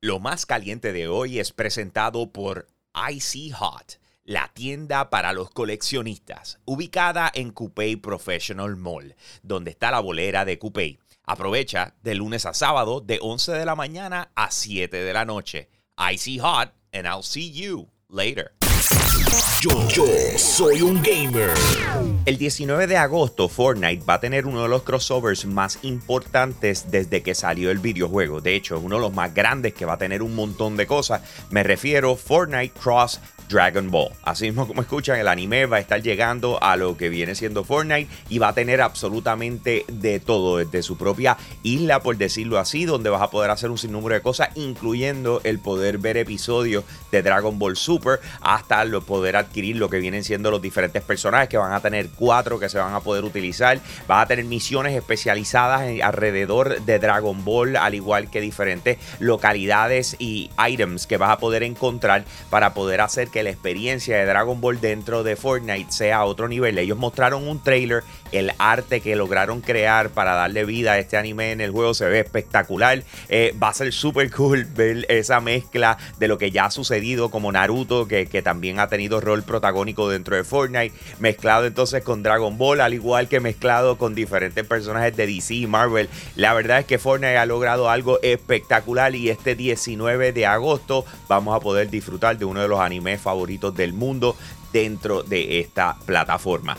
Lo más caliente de hoy es presentado por Icy Hot, la tienda para los coleccionistas, ubicada en Coupé Professional Mall, donde está la bolera de Coupé. Aprovecha de lunes a sábado de 11 de la mañana a 7 de la noche. Icy Hot, and I'll see you later. Yo, soy un gamer. El 19 de agosto, Fortnite va a tener uno de los crossovers más importantes desde que salió el videojuego. De hecho, es uno de los más grandes que va a tener un montón de cosas. Me refiero Fortnite Cross Dragon Ball. Así mismo como escuchan, el anime va a estar llegando a lo que viene siendo Fortnite y va a tener absolutamente de todo, desde su propia isla, por decirlo así, donde vas a poder hacer un sinnúmero de cosas, incluyendo el poder ver episodios de Dragon Ball Super, hasta el poder adquirir lo que vienen siendo los diferentes personajes, que van a tener cuatro que se van a poder utilizar. Va a tener misiones especializadas alrededor de Dragon Ball, al igual que diferentes localidades y items que vas a poder encontrar para poder hacer que la experiencia de Dragon Ball dentro de Fortnite sea a otro nivel. Ellos mostraron un trailer, el arte que lograron crear para darle vida a este anime en el juego se ve espectacular. Eh, va a ser súper cool ver esa mezcla de lo que ya ha sucedido como Naruto, que, que también ha tenido rol protagónico dentro de Fortnite, mezclado entonces con Dragon Ball, al igual que mezclado con diferentes personajes de DC y Marvel. La verdad es que Fortnite ha logrado algo espectacular y este 19 de agosto vamos a poder disfrutar de uno de los animes favoritos del mundo dentro de esta plataforma.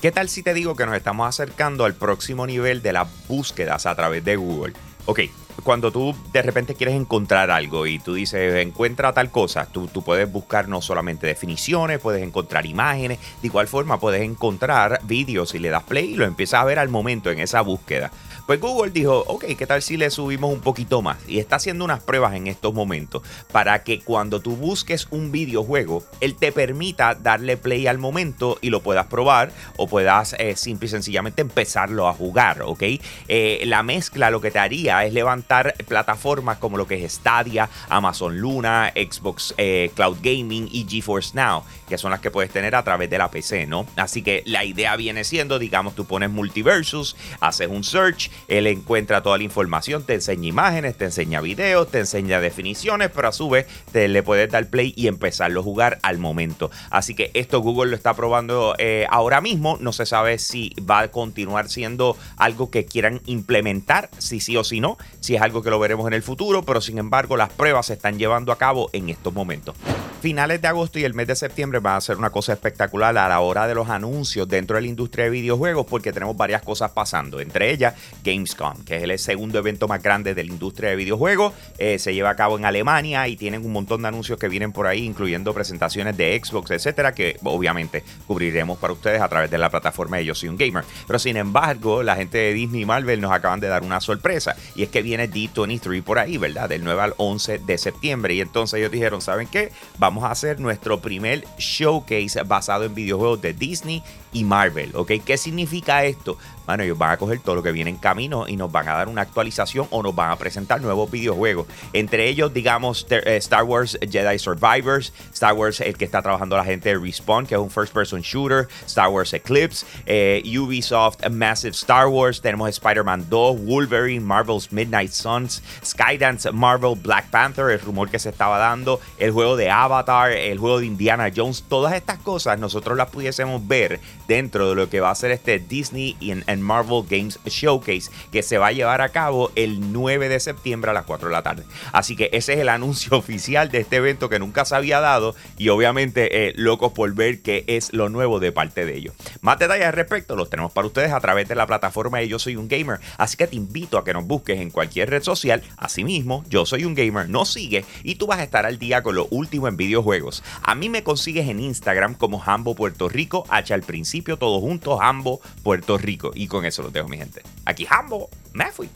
¿Qué tal si te digo que nos estamos acercando al próximo nivel de las búsquedas a través de Google? Ok, cuando tú de repente quieres encontrar algo y tú dices, encuentra tal cosa, tú, tú, puedes buscar no solamente definiciones, puedes encontrar imágenes, de igual forma puedes encontrar vídeos y le das play y lo empiezas a ver al momento en esa búsqueda. Pues Google dijo, ok, ¿qué tal si le subimos un poquito más? Y está haciendo unas pruebas en estos momentos para que cuando tú busques un videojuego, él te permita darle play al momento y lo puedas probar o puedas eh, simple y sencillamente empezarlo a jugar, ¿ok? Eh, la mezcla lo que te haría es levantar plataformas como lo que es Stadia, Amazon Luna, Xbox eh, Cloud Gaming y GeForce Now, que son las que puedes tener a través de la PC, ¿no? Así que la idea viene siendo, digamos, tú pones multiversus, haces un search, él encuentra toda la información, te enseña imágenes, te enseña videos, te enseña definiciones, pero a su vez te le puedes dar play y empezarlo a jugar al momento. Así que esto Google lo está probando eh, ahora mismo. No se sabe si va a continuar siendo algo que quieran implementar, si sí o si no, si es algo que lo veremos en el futuro, pero sin embargo las pruebas se están llevando a cabo en estos momentos finales de agosto y el mes de septiembre va a ser una cosa espectacular a la hora de los anuncios dentro de la industria de videojuegos porque tenemos varias cosas pasando. Entre ellas, Gamescom, que es el segundo evento más grande de la industria de videojuegos. Eh, se lleva a cabo en Alemania y tienen un montón de anuncios que vienen por ahí, incluyendo presentaciones de Xbox, etcétera, que obviamente cubriremos para ustedes a través de la plataforma de Yo Soy un Gamer. Pero sin embargo, la gente de Disney Marvel nos acaban de dar una sorpresa y es que viene D23 por ahí, ¿verdad? Del 9 al 11 de septiembre. Y entonces ellos dijeron, ¿saben qué? Vamos vamos a hacer nuestro primer showcase basado en videojuegos de Disney y Marvel, ¿ok? ¿Qué significa esto? Bueno, ellos van a coger todo lo que viene en camino y nos van a dar una actualización o nos van a presentar nuevos videojuegos. Entre ellos, digamos, eh, Star Wars Jedi Survivors, Star Wars, el que está trabajando la gente de Respawn, que es un first person shooter, Star Wars Eclipse, eh, Ubisoft Massive Star Wars, tenemos Spider-Man 2, Wolverine, Marvel's Midnight Suns, Skydance Marvel Black Panther, el rumor que se estaba dando, el juego de Avatar, el juego de Indiana Jones, todas estas cosas nosotros las pudiésemos ver dentro de lo que va a ser este Disney en Marvel Games Showcase que se va a llevar a cabo el 9 de septiembre a las 4 de la tarde. Así que ese es el anuncio oficial de este evento que nunca se había dado y obviamente eh, locos por ver qué es lo nuevo de parte de ellos. Más detalles al respecto los tenemos para ustedes a través de la plataforma de Yo Soy un Gamer, así que te invito a que nos busques en cualquier red social. Asimismo, Yo Soy un Gamer nos sigue y tú vas a estar al día con lo último en videojuegos. A mí me consigues en Instagram como Jambo Puerto Rico, H al principio, todo junto, Jambo Puerto Rico. Y con eso los dejo, mi gente. Aquí Hambo, me fui.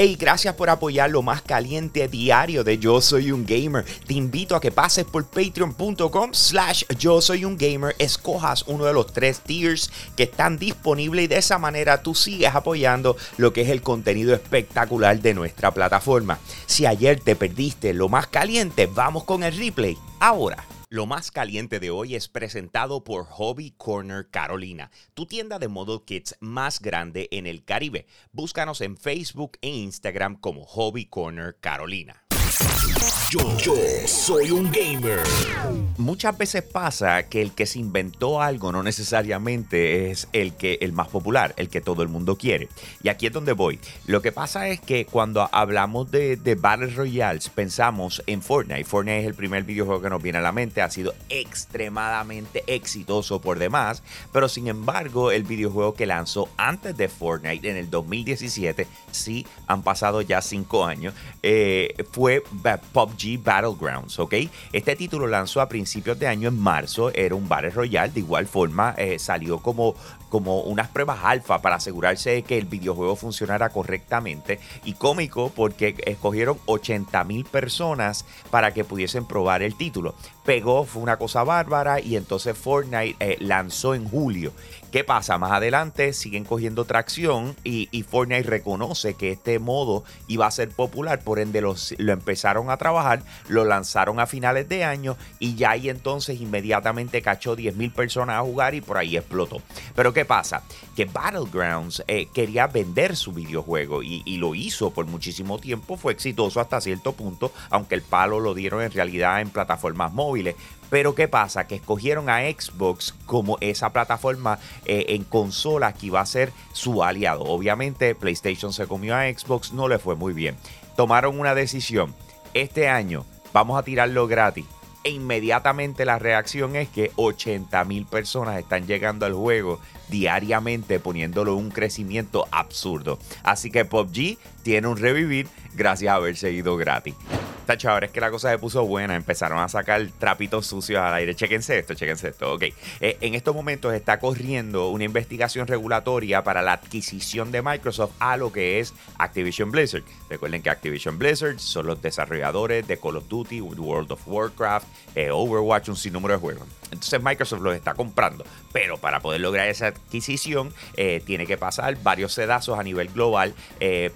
Hey, gracias por apoyar lo más caliente diario de Yo Soy un Gamer. Te invito a que pases por patreon.com slash Yo Soy un Gamer, escojas uno de los tres tiers que están disponibles y de esa manera tú sigues apoyando lo que es el contenido espectacular de nuestra plataforma. Si ayer te perdiste lo más caliente, vamos con el replay ahora. Lo más caliente de hoy es presentado por Hobby Corner Carolina, tu tienda de model kits más grande en el Caribe. Búscanos en Facebook e Instagram como Hobby Corner Carolina. Yo, yo soy un gamer. Muchas veces pasa que el que se inventó algo no necesariamente es el que el más popular, el que todo el mundo quiere. Y aquí es donde voy. Lo que pasa es que cuando hablamos de, de Battle Royales pensamos en Fortnite. Fortnite es el primer videojuego que nos viene a la mente. Ha sido extremadamente exitoso por demás. Pero sin embargo, el videojuego que lanzó antes de Fortnite en el 2017, sí, han pasado ya cinco años, eh, fue PUBG Battlegrounds, ¿ok? Este título lanzó a principios de año en marzo, era un Battle Royale, de igual forma eh, salió como como unas pruebas alfa para asegurarse de que el videojuego funcionara correctamente y cómico porque escogieron 80 mil personas para que pudiesen probar el título. Pegó, fue una cosa bárbara y entonces Fortnite eh, lanzó en julio. ¿Qué pasa? Más adelante siguen cogiendo tracción y, Fortnite reconoce que este modo iba a ser popular, por ende lo empezaron a trabajar, lo lanzaron a finales de año y ya ahí entonces inmediatamente cachó 10 mil personas a jugar y por ahí explotó. Pero ¿qué pasa? Que Battlegrounds eh, quería vender su videojuego y, y, lo hizo por muchísimo tiempo. Fue exitoso hasta cierto punto, aunque el palo lo dieron en realidad en plataformas móviles. Pero ¿qué pasa? Que escogieron a Xbox como esa plataforma eh, en consola que iba a ser su aliado. Obviamente PlayStation se comió a Xbox, no le fue muy bien. Tomaron una decisión. Este año vamos a tirarlo gratis. E inmediatamente la reacción es que 80 mil personas están llegando al juego diariamente poniéndolo un crecimiento absurdo. Así que PUBG tiene un revivir gracias a haber seguido gratis. Tacho, ahora es que la cosa se puso buena. Empezaron a sacar trapitos sucios al aire. Chequense esto, chequense esto. Ok. Eh, en estos momentos está corriendo una investigación regulatoria para la adquisición de Microsoft a lo que es Activision Blizzard. Recuerden que Activision Blizzard son los desarrolladores de Call of Duty, World of Warcraft, eh, Overwatch, un sinnúmero de juegos. Entonces Microsoft los está comprando. Pero para poder lograr esa adquisición, eh, tiene que pasar varios sedazos a nivel global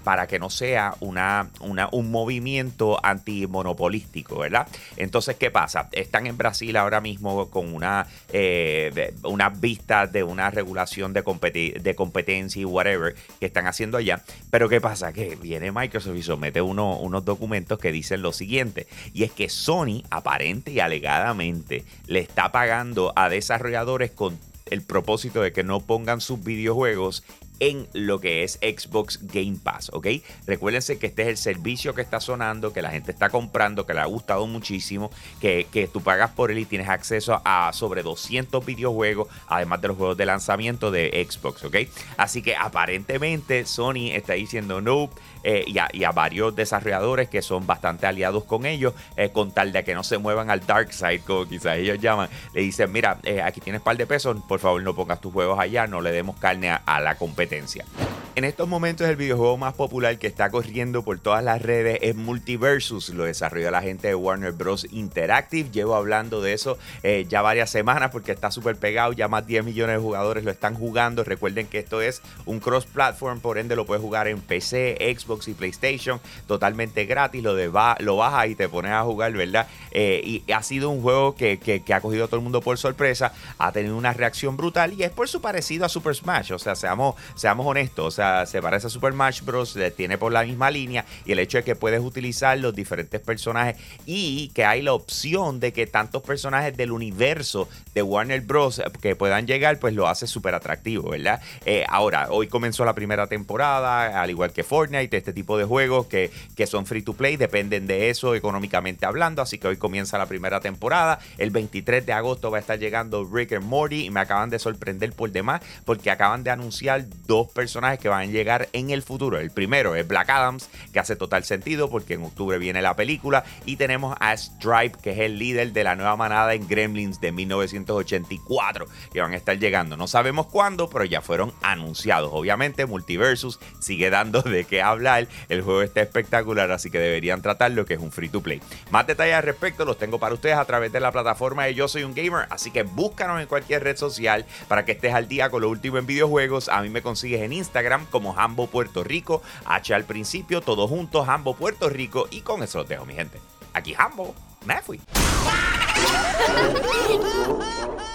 para que no sea una, una, un movimiento anti monopolístico, ¿verdad? Entonces, ¿qué pasa? Están en Brasil ahora mismo con una, eh, unas vistas de una regulación de, de competencia y whatever que están haciendo allá. Pero ¿qué pasa? Que viene Microsoft y somete unos documentos que dicen lo siguiente, y es que Sony aparente y alegadamente le está pagando a desarrolladores con el propósito de que no pongan sus videojuegos en lo que es Xbox Game Pass, ¿ok? Recuérdense que este es el servicio que está sonando, que la gente está comprando, que le ha gustado muchísimo, que, que tú pagas por él y tienes acceso a sobre 200 videojuegos, además de los juegos de lanzamiento de Xbox, ¿ok? Así que aparentemente Sony está diciendo no eh, y, a, varios desarrolladores que son bastante aliados con ellos, eh, con tal de que no se muevan al dark side, como quizás ellos llaman, le dicen, mira, eh, aquí tienes par de pesos, por favor no pongas tus juegos allá, no le demos carne a la competencia. En estos momentos el videojuego más popular que está corriendo por todas las redes es Multiversus, lo desarrolló la gente de Warner Bros. Interactive. Llevo hablando de eso eh, ya varias semanas porque está súper pegado, ya más de 10 millones de jugadores lo están jugando. Recuerden que esto es un cross-platform, por ende lo puedes jugar en PC, Xbox y PlayStation totalmente gratis. Lo, de lo bajas y te pones a jugar, ¿verdad? Eh, y ha sido un juego que, ha cogido a todo el mundo por sorpresa, ha tenido una reacción brutal y es por su parecido a Super Smash. O sea, seamos, seamos honestos. O sea, se parece a Super Smash Bros. Tiene por la misma línea y el hecho de que puedes utilizar los diferentes personajes y que hay la opción de que tantos personajes del universo de Warner Bros. que puedan llegar, pues lo hace súper atractivo, ¿verdad? Eh, ahora, hoy comenzó la primera temporada, al igual que Fortnite, este tipo de juegos que, que son free to play, dependen de eso económicamente hablando, así que hoy comienza la primera temporada. El 23 de agosto va a estar llegando Rick and Morty y me acaban de sorprender por demás porque acaban de anunciar dos personajes que van a llegar en el futuro. El primero es Black Adams, que hace total sentido porque en octubre viene la película. Y tenemos a Stripe, que es el líder de la nueva manada en Gremlins de 1984, que van a estar llegando. No sabemos cuándo, pero ya fueron anunciados. Obviamente, Multiversus sigue dando de qué hablar. El juego está espectacular, así que deberían tratarlo, que es un free to play. Más detalles al respecto los tengo para ustedes a través de la plataforma de Yo Soy un Gamer, así que búscanos en cualquier red social para que estés al día con lo último en videojuegos. A mí me consigues en Instagram como Hambo Puerto Rico. H al principio, todos juntos, Hambo Puerto Rico. Y con eso los dejo, mi gente. Aquí Hambo, me fui.